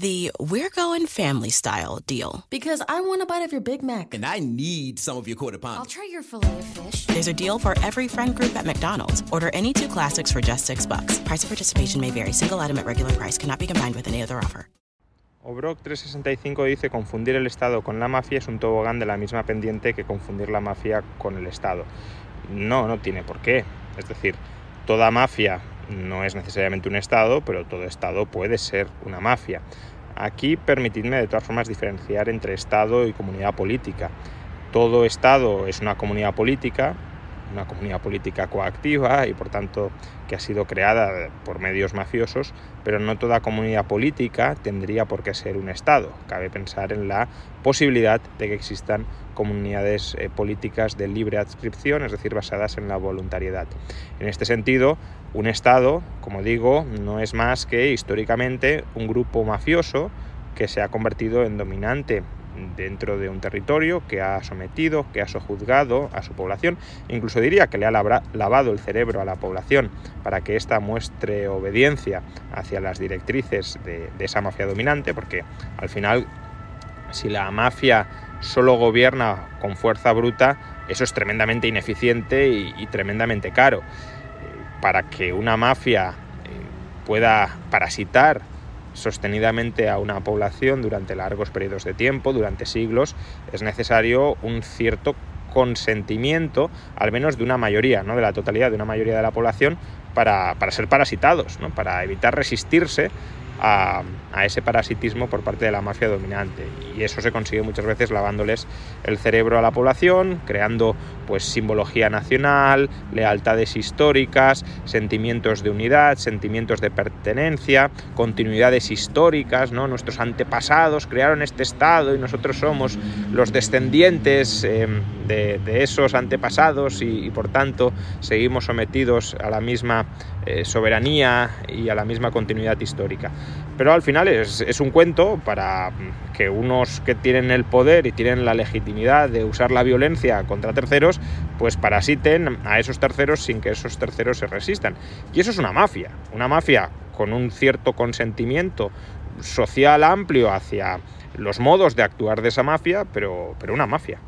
The We're Going Family Style deal. Because I want a bite of your Big Mac. And I need some of your quarter pound. I'll try your filet of fish. There's a deal for every friend group at McDonald's. Order any two classics for just six bucks. Price of participation may vary. Single item at regular price cannot be combined with any other offer. Obrock 365 dice confundir el Estado con la mafia es un tobogán de la misma pendiente que confundir la mafia con el Estado. No, no tiene por qué. Es decir, toda mafia no es necesariamente un Estado, pero todo Estado puede ser una mafia. Aquí permitidme de todas formas diferenciar entre Estado y comunidad política. Todo Estado es una comunidad política, una comunidad política coactiva y por tanto que ha sido creada por medios mafiosos, pero no toda comunidad política tendría por qué ser un Estado. Cabe pensar en la posibilidad de que existan comunidades eh, políticas de libre adscripción, es decir, basadas en la voluntariedad. En este sentido, un Estado, como digo, no es más que históricamente un grupo mafioso que se ha convertido en dominante dentro de un territorio que ha sometido, que ha sojuzgado a su población, incluso diría que le ha lavado el cerebro a la población para que ésta muestre obediencia hacia las directrices de, esa mafia dominante, porque al final, si la mafia solo gobierna con fuerza bruta, eso es tremendamente ineficiente y, y tremendamente caro. Eh, para que una mafia eh, pueda parasitar sostenidamente a una población durante largos periodos de tiempo, durante siglos, es necesario un cierto consentimiento, al menos de una mayoría, no de la totalidad, de una mayoría de la población, para, para ser parasitados, ¿no? para evitar resistirse a, ese parasitismo por parte de la mafia dominante. Y eso se consigue muchas veces lavándoles el cerebro a la población, creando pues simbología nacional, lealtades históricas, sentimientos de unidad, sentimientos de pertenencia, continuidades históricas, ¿no? Nuestros antepasados crearon este estado y nosotros somos los descendientes eh, de, esos antepasados y, y, por tanto seguimos sometidos a la misma eh, soberanía y a la misma continuidad histórica. Pero al final es, es, un cuento para que unos que tienen el poder y tienen la legitimidad de usar la violencia contra terceros, pues parasiten a esos terceros sin que esos terceros se resistan. Y eso es una mafia, una mafia con un cierto consentimiento social amplio hacia los modos de actuar de esa mafia, pero, pero una mafia.